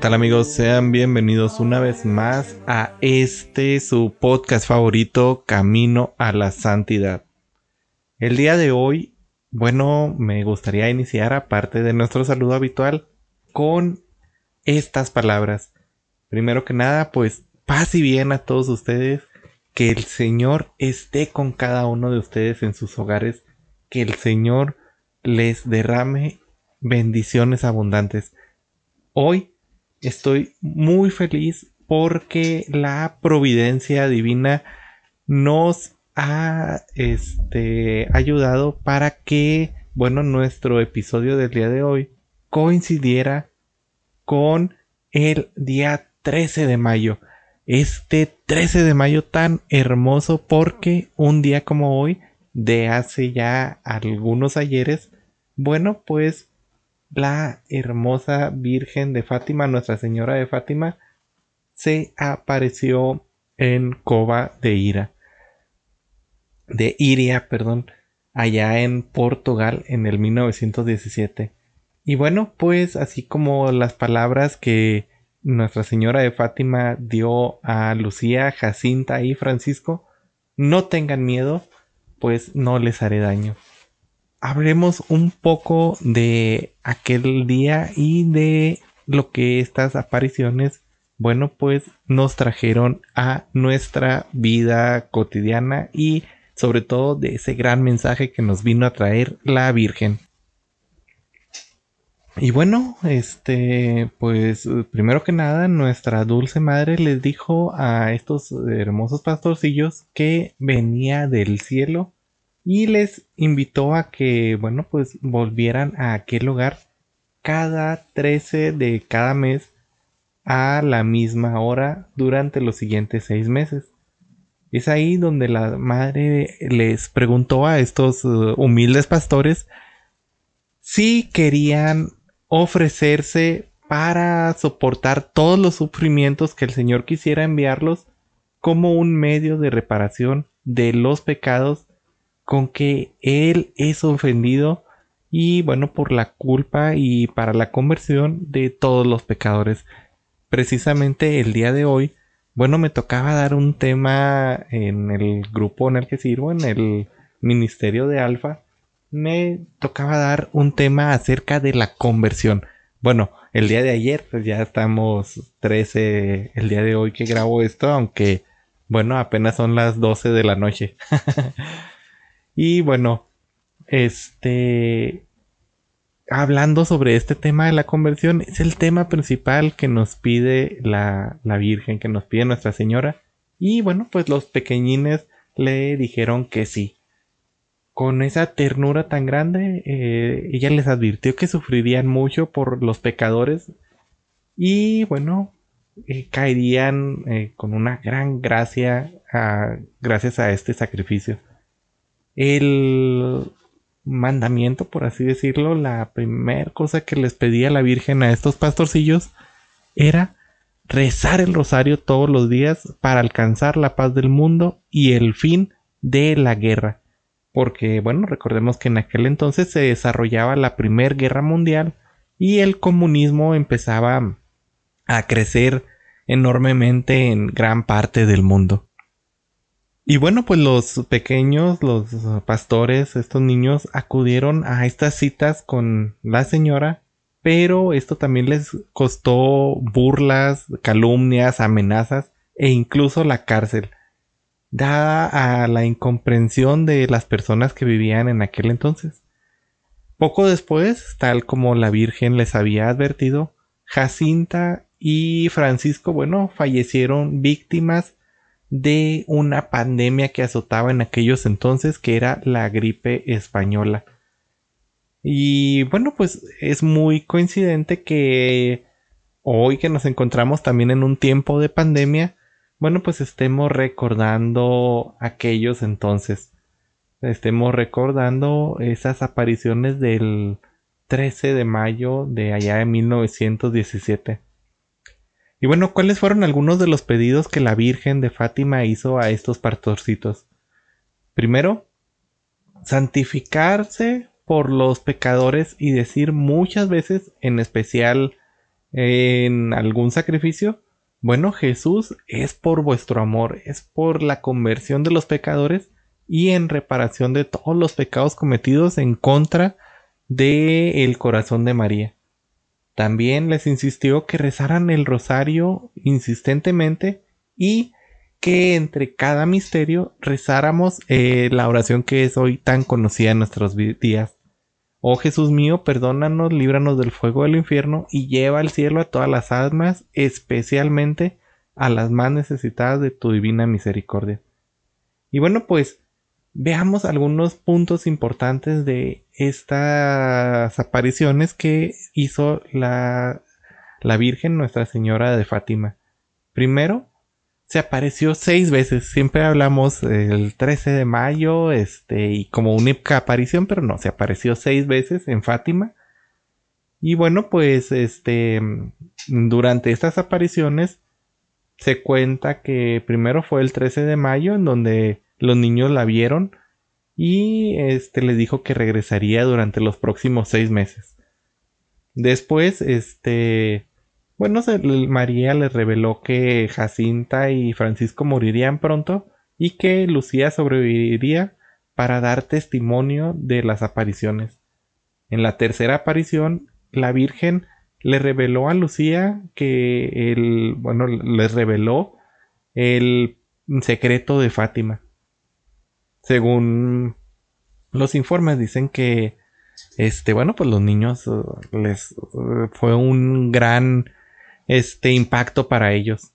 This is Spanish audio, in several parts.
tal amigos? Sean bienvenidos una vez más a este su podcast favorito, Camino a la Santidad. El día de hoy bueno, me gustaría iniciar, aparte de nuestro saludo habitual, con estas palabras. Primero que nada, pues paz y bien a todos ustedes. Que el Señor esté con cada uno de ustedes en sus hogares. Que el Señor les derrame bendiciones abundantes. Hoy estoy muy feliz porque la providencia divina nos ha este, ayudado para que, bueno, nuestro episodio del día de hoy coincidiera con el día 13 de mayo. Este 13 de mayo tan hermoso porque un día como hoy, de hace ya algunos ayeres, bueno, pues la hermosa Virgen de Fátima, Nuestra Señora de Fátima, se apareció en Cova de Ira de Iria, perdón, allá en Portugal en el 1917. Y bueno, pues así como las palabras que Nuestra Señora de Fátima dio a Lucía, Jacinta y Francisco, no tengan miedo, pues no les haré daño. Hablemos un poco de aquel día y de lo que estas apariciones, bueno, pues nos trajeron a nuestra vida cotidiana y sobre todo de ese gran mensaje que nos vino a traer la Virgen. Y bueno, este, pues primero que nada, nuestra dulce madre les dijo a estos hermosos pastorcillos que venía del cielo y les invitó a que, bueno, pues volvieran a aquel lugar cada 13 de cada mes a la misma hora durante los siguientes seis meses. Es ahí donde la madre les preguntó a estos uh, humildes pastores si querían ofrecerse para soportar todos los sufrimientos que el Señor quisiera enviarlos como un medio de reparación de los pecados con que Él es ofendido y bueno por la culpa y para la conversión de todos los pecadores. Precisamente el día de hoy bueno, me tocaba dar un tema en el grupo en el que sirvo, en el Ministerio de Alfa. Me tocaba dar un tema acerca de la conversión. Bueno, el día de ayer, pues ya estamos 13 el día de hoy que grabo esto, aunque bueno, apenas son las 12 de la noche. y bueno, este hablando sobre este tema de la conversión, es el tema principal que nos pide la, Virgen, que nos pide Nuestra Señora. Y bueno, pues los pequeñines le dijeron que sí. Con esa ternura tan grande, eh, ella les advirtió que sufrirían mucho por los pecadores y bueno, eh, caerían eh, con una gran gracia gracias a este sacrificio. El mandamiento, por así decirlo, la primera cosa que les pedía la Virgen a estos pastorcillos era rezar el rosario todos los días para alcanzar la paz del mundo y el fin de la guerra. Porque, bueno, recordemos que en aquel entonces se desarrollaba la Primera Guerra Mundial y el comunismo empezaba a crecer enormemente en gran parte del mundo. Y bueno, pues los pequeños, los pastores, estos niños acudieron a estas citas con la señora, pero esto también les costó burlas, calumnias, amenazas e incluso la cárcel, dada a la incomprensión de las personas que vivían en aquel entonces. Poco después, tal como la Virgen les había advertido, Jacinta y Francisco, bueno, fallecieron víctimas de una pandemia que azotaba en aquellos entonces, que era la gripe española. Y bueno, pues es muy coincidente que hoy que nos encontramos también en un tiempo de pandemia, bueno, pues estemos recordando aquellos entonces. Estemos recordando esas apariciones del 13 de mayo de allá de 1917. Y bueno, ¿cuáles fueron algunos de los pedidos que la Virgen de Fátima hizo a estos pastorcitos? Primero, santificarse por los pecadores y decir muchas veces, en especial en algún sacrificio, bueno, Jesús es por vuestro amor, es por la conversión de los pecadores y en reparación de todos los pecados cometidos en contra de el corazón de María. También les insistió que rezaran el rosario insistentemente y que entre cada misterio rezáramos eh, la oración que es hoy tan conocida en nuestros días. Oh Jesús mío, perdónanos, líbranos del fuego del infierno y lleva al cielo a todas las almas, especialmente a las más necesitadas de tu divina misericordia. Y bueno, pues veamos algunos puntos importantes de estas apariciones que hizo la, la Virgen Nuestra Señora de Fátima. Primero, se apareció seis veces. Siempre hablamos el 13 de mayo, este, y como única aparición, pero no, se apareció seis veces en Fátima. Y bueno, pues, este, durante estas apariciones se cuenta que primero fue el 13 de mayo, en donde los niños la vieron y este le dijo que regresaría durante los próximos seis meses. Después, este, bueno, María le reveló que Jacinta y Francisco morirían pronto y que Lucía sobreviviría para dar testimonio de las apariciones. En la tercera aparición, la Virgen le reveló a Lucía que el, bueno, les reveló el secreto de Fátima. Según los informes dicen que este bueno pues los niños eh, les eh, fue un gran este impacto para ellos.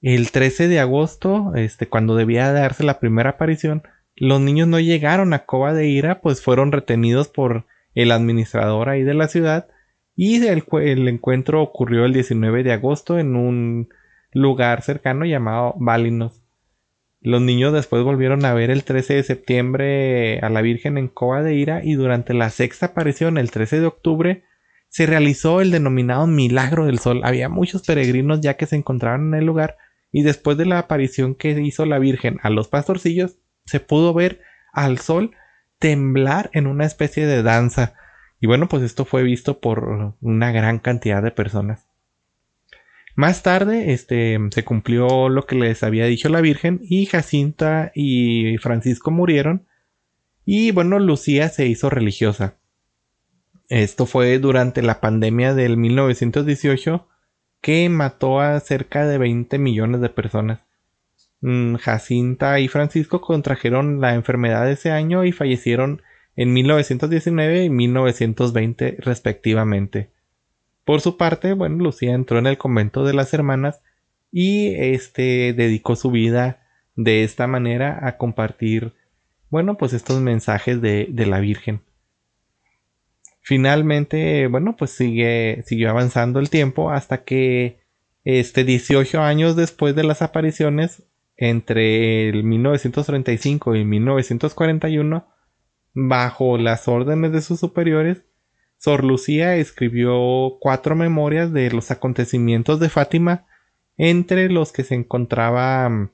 El 13 de agosto este cuando debía darse la primera aparición los niños no llegaron a Cova de Ira pues fueron retenidos por el administrador ahí de la ciudad y el, el encuentro ocurrió el 19 de agosto en un lugar cercano llamado Balinos los niños después volvieron a ver el 13 de septiembre a la Virgen en Coa de Ira y durante la sexta aparición el 13 de octubre se realizó el denominado Milagro del Sol. Había muchos peregrinos ya que se encontraban en el lugar y después de la aparición que hizo la Virgen a los pastorcillos se pudo ver al sol temblar en una especie de danza. Y bueno, pues esto fue visto por una gran cantidad de personas. Más tarde, este, se cumplió lo que les había dicho la Virgen y Jacinta y Francisco murieron y bueno, Lucía se hizo religiosa. Esto fue durante la pandemia del 1918 que mató a cerca de 20 millones de personas. Mm, Jacinta y Francisco contrajeron la enfermedad ese año y fallecieron en 1919 y 1920 respectivamente. Por su parte, bueno, Lucía entró en el convento de las hermanas y este dedicó su vida de esta manera a compartir, bueno, pues estos mensajes de, la Virgen. Finalmente, bueno, pues sigue, siguió avanzando el tiempo hasta que este 18 años después de las apariciones, entre el 1935 y 1941, bajo las órdenes de sus superiores, Sor Lucía escribió cuatro memorias de los acontecimientos de Fátima, entre los que se encontraba mm,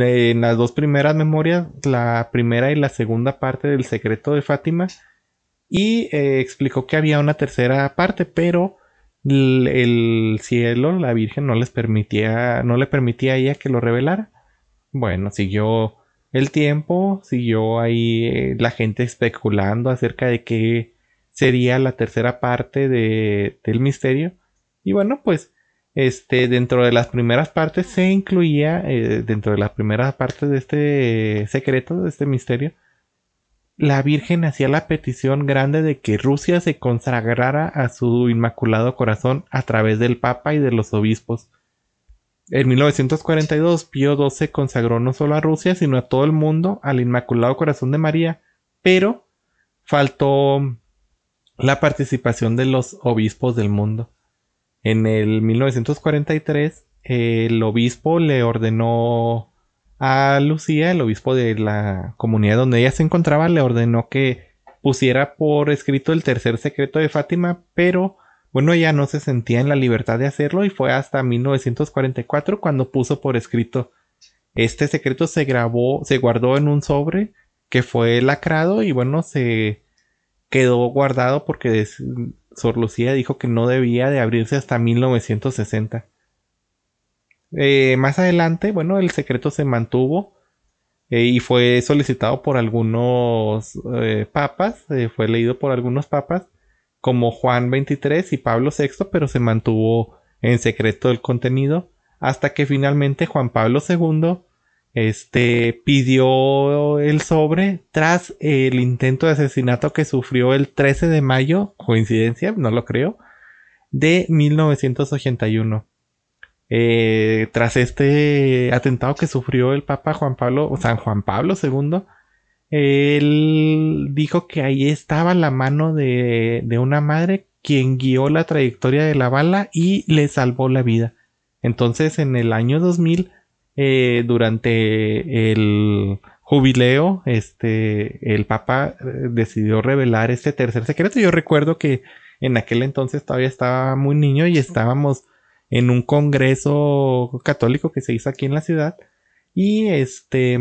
en las dos primeras memorias, la primera y la segunda parte del secreto de Fátima, y eh, explicó que había una tercera parte, pero el, cielo, la Virgen, no les permitía, no le permitía a ella que lo revelara. Bueno, siguió el tiempo, siguió ahí eh, la gente especulando acerca de qué sería la tercera parte de, del misterio. Y bueno, pues este, dentro de las primeras partes se incluía, eh, dentro de las primeras partes de este secreto, de este misterio, la Virgen hacía la petición grande de que Rusia se consagrara a su Inmaculado Corazón a través del Papa y de los obispos. En 1942, Pío XII consagró no solo a Rusia, sino a todo el mundo al Inmaculado Corazón de María, pero faltó la participación de los obispos del mundo. En el 1943, el obispo le ordenó a Lucía, el obispo de la comunidad donde ella se encontraba, le ordenó que pusiera por escrito el tercer secreto de Fátima, pero bueno, ella no se sentía en la libertad de hacerlo y fue hasta 1944 cuando puso por escrito. Este secreto se grabó, se guardó en un sobre que fue lacrado y bueno, se quedó guardado porque Sor Lucía dijo que no debía de abrirse hasta 1960. Eh, más adelante, bueno, el secreto se mantuvo eh, y fue solicitado por algunos eh, papas, fue leído por algunos papas como Juan XXIII y Pablo VI, pero se mantuvo en secreto el contenido hasta que finalmente Juan Pablo II este pidió el sobre tras el intento de asesinato que sufrió el 13 de mayo, coincidencia, no lo creo, de 1981. Eh, tras este atentado que sufrió el Papa Juan Pablo, San Juan Pablo II, él dijo que ahí estaba la mano de, de una madre quien guió la trayectoria de la bala y le salvó la vida. Entonces, en el año 2000, eh, durante el jubileo, este, el Papa eh, decidió revelar este tercer secreto. Yo recuerdo que en aquel entonces todavía estaba muy niño y estábamos en un congreso católico que se hizo aquí en la ciudad y este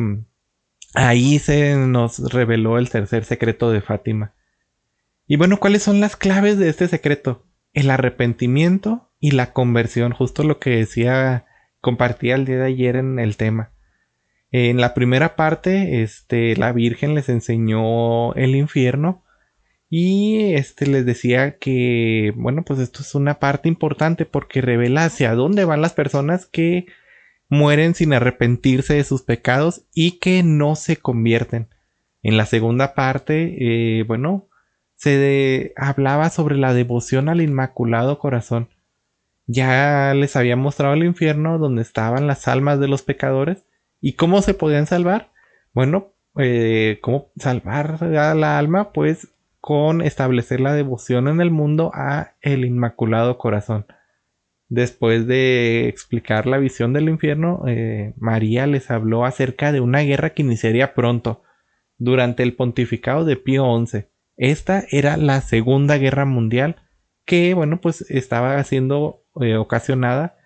ahí se nos reveló el tercer secreto de Fátima. Y bueno, ¿cuáles son las claves de este secreto? El arrepentimiento y la conversión, justo lo que decía, compartía el día de ayer en el tema. En la primera parte, este, la Virgen les enseñó el infierno y este les decía que, bueno, pues esto es una parte importante porque revela hacia dónde van las personas que mueren sin arrepentirse de sus pecados y que no se convierten. En la segunda parte, eh, bueno, se hablaba sobre la devoción al Inmaculado Corazón. Ya les había mostrado el infierno donde estaban las almas de los pecadores y cómo se podían salvar. Bueno, eh, cómo salvar a la alma, pues con establecer la devoción en el mundo a el Inmaculado Corazón. Después de explicar la visión del infierno, eh, María les habló acerca de una guerra que iniciaría pronto, durante el pontificado de Pío XI. Esta era la Segunda Guerra Mundial, que, bueno, pues estaba siendo eh, ocasionada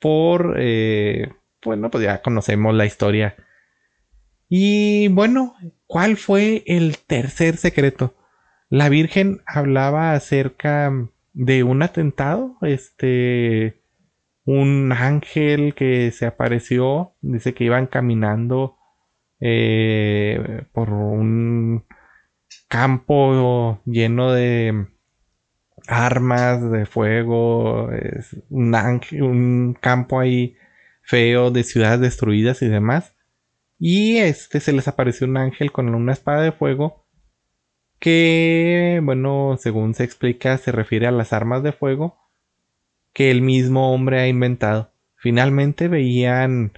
por, eh, bueno, pues ya conocemos la historia. Y bueno, ¿cuál fue el tercer secreto? La Virgen hablaba acerca de un atentado, este, un ángel que se apareció, dice que iban caminando eh, por un campo lleno de armas de fuego, un, ángel, un campo ahí feo de ciudades destruidas y demás. Y este se les apareció un ángel con una espada de fuego que, bueno, según se explica, se refiere a las armas de fuego que el mismo hombre ha inventado. Finalmente veían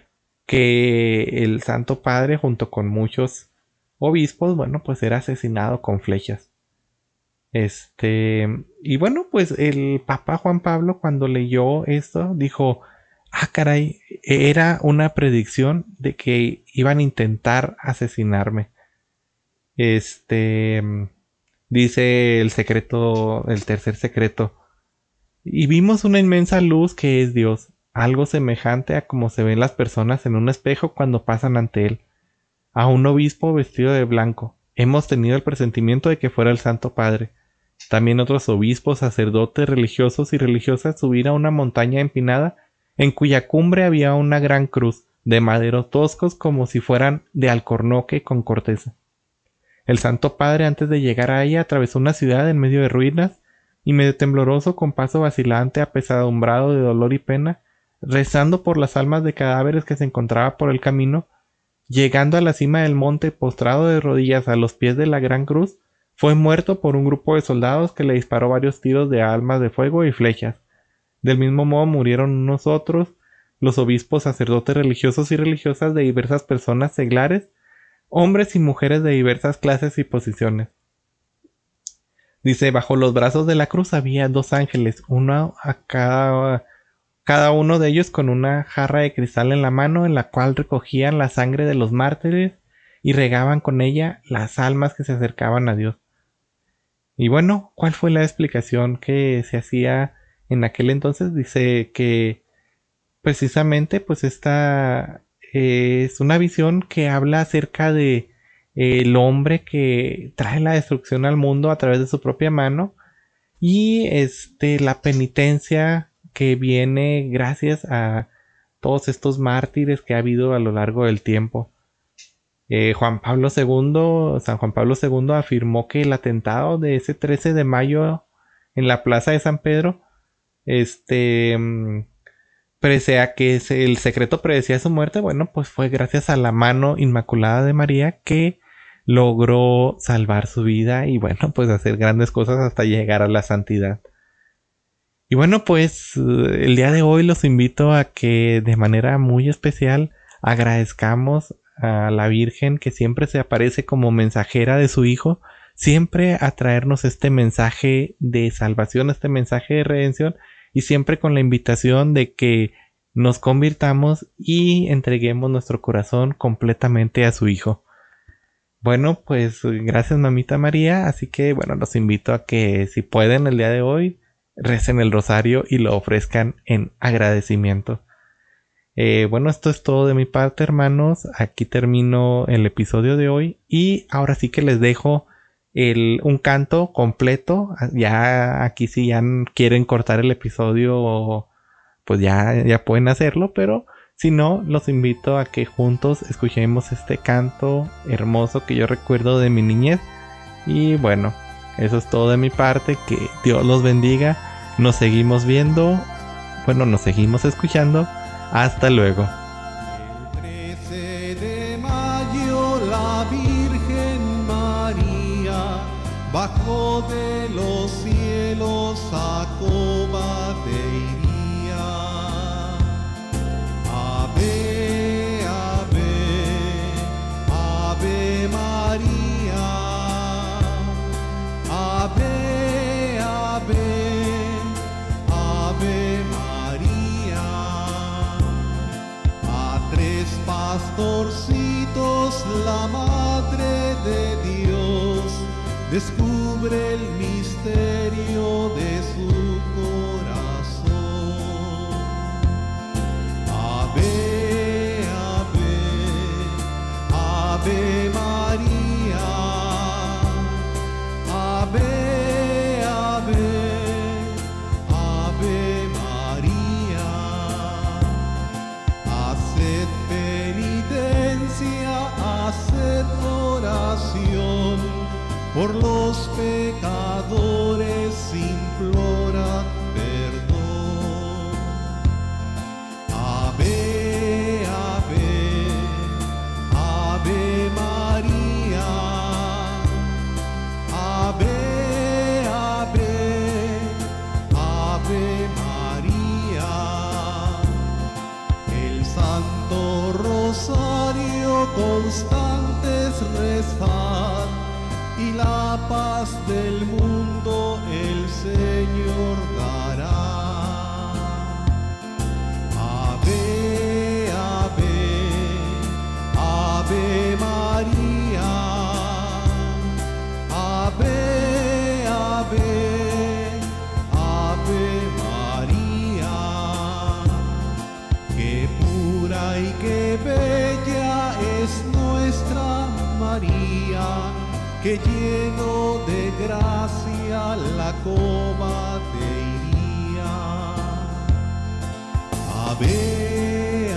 que el Santo Padre, junto con muchos obispos, bueno, pues era asesinado con flechas. Este, y bueno, pues el Papa Juan Pablo cuando leyó esto dijo, ah, caray, era una predicción de que iban a intentar asesinarme. Este, dice el secreto, el tercer secreto. Y vimos una inmensa luz que es Dios, algo semejante a como se ven las personas en un espejo cuando pasan ante él. A un obispo vestido de blanco. Hemos tenido el presentimiento de que fuera el Santo Padre. También otros obispos, sacerdotes, religiosos y religiosas subir a una montaña empinada en cuya cumbre había una gran cruz de maderos toscos como si fueran de alcornoque con corteza. El Santo Padre antes de llegar a ella atravesó una ciudad en medio de ruinas y medio tembloroso con paso vacilante apesadumbrado de dolor y pena, rezando por las almas de cadáveres que se encontraba por el camino, llegando a la cima del monte postrado de rodillas a los pies de la gran cruz, fue muerto por un grupo de soldados que le disparó varios tiros de almas de fuego y flechas. Del mismo modo murieron unos otros, los obispos, sacerdotes religiosos y religiosas de diversas personas seglares hombres y mujeres de diversas clases y posiciones. Dice, bajo los brazos de la cruz había dos ángeles, uno a cada, cada uno de ellos con una jarra de cristal en la mano en la cual recogían la sangre de los mártires y regaban con ella las almas que se acercaban a Dios. Y bueno, ¿cuál fue la explicación que se hacía en aquel entonces? Dice que precisamente pues esta es una visión que habla acerca de el hombre que trae la destrucción al mundo a través de su propia mano y este la penitencia que viene gracias a todos estos mártires que ha habido a lo largo del tiempo. Eh, Juan Pablo II, San Juan Pablo II afirmó que el atentado de ese 13 de mayo en la plaza de San Pedro, este, mm, a que el secreto predecía su muerte, bueno, pues fue gracias a la mano inmaculada de María que logró salvar su vida y bueno, pues hacer grandes cosas hasta llegar a la santidad. Y bueno, pues el día de hoy los invito a que de manera muy especial agradezcamos a la Virgen que siempre se aparece como mensajera de su Hijo, siempre a traernos este mensaje de salvación, este mensaje de redención y siempre con la invitación de que nos convirtamos y entreguemos nuestro corazón completamente a su Hijo. Bueno, pues gracias mamita María, así que bueno, los invito a que si pueden el día de hoy recen el rosario y lo ofrezcan en agradecimiento. Eh, bueno, esto es todo de mi parte, hermanos. Aquí termino el episodio de hoy y ahora sí que les dejo el, un canto completo. Ya aquí si ya quieren cortar el episodio, pues ya, ya pueden hacerlo, pero si no, los invito a que juntos escuchemos este canto hermoso que yo recuerdo de mi niñez. Y bueno, eso es todo de mi parte. Que Dios los bendiga. Nos seguimos viendo. Bueno, nos seguimos escuchando. Hasta luego. El 13 de mayo la Virgen María bajó de los cielos a la Madre de Dios descubre el misterio pura y qué bella es nuestra María, que lleno de gracia la coba de iría. Ave,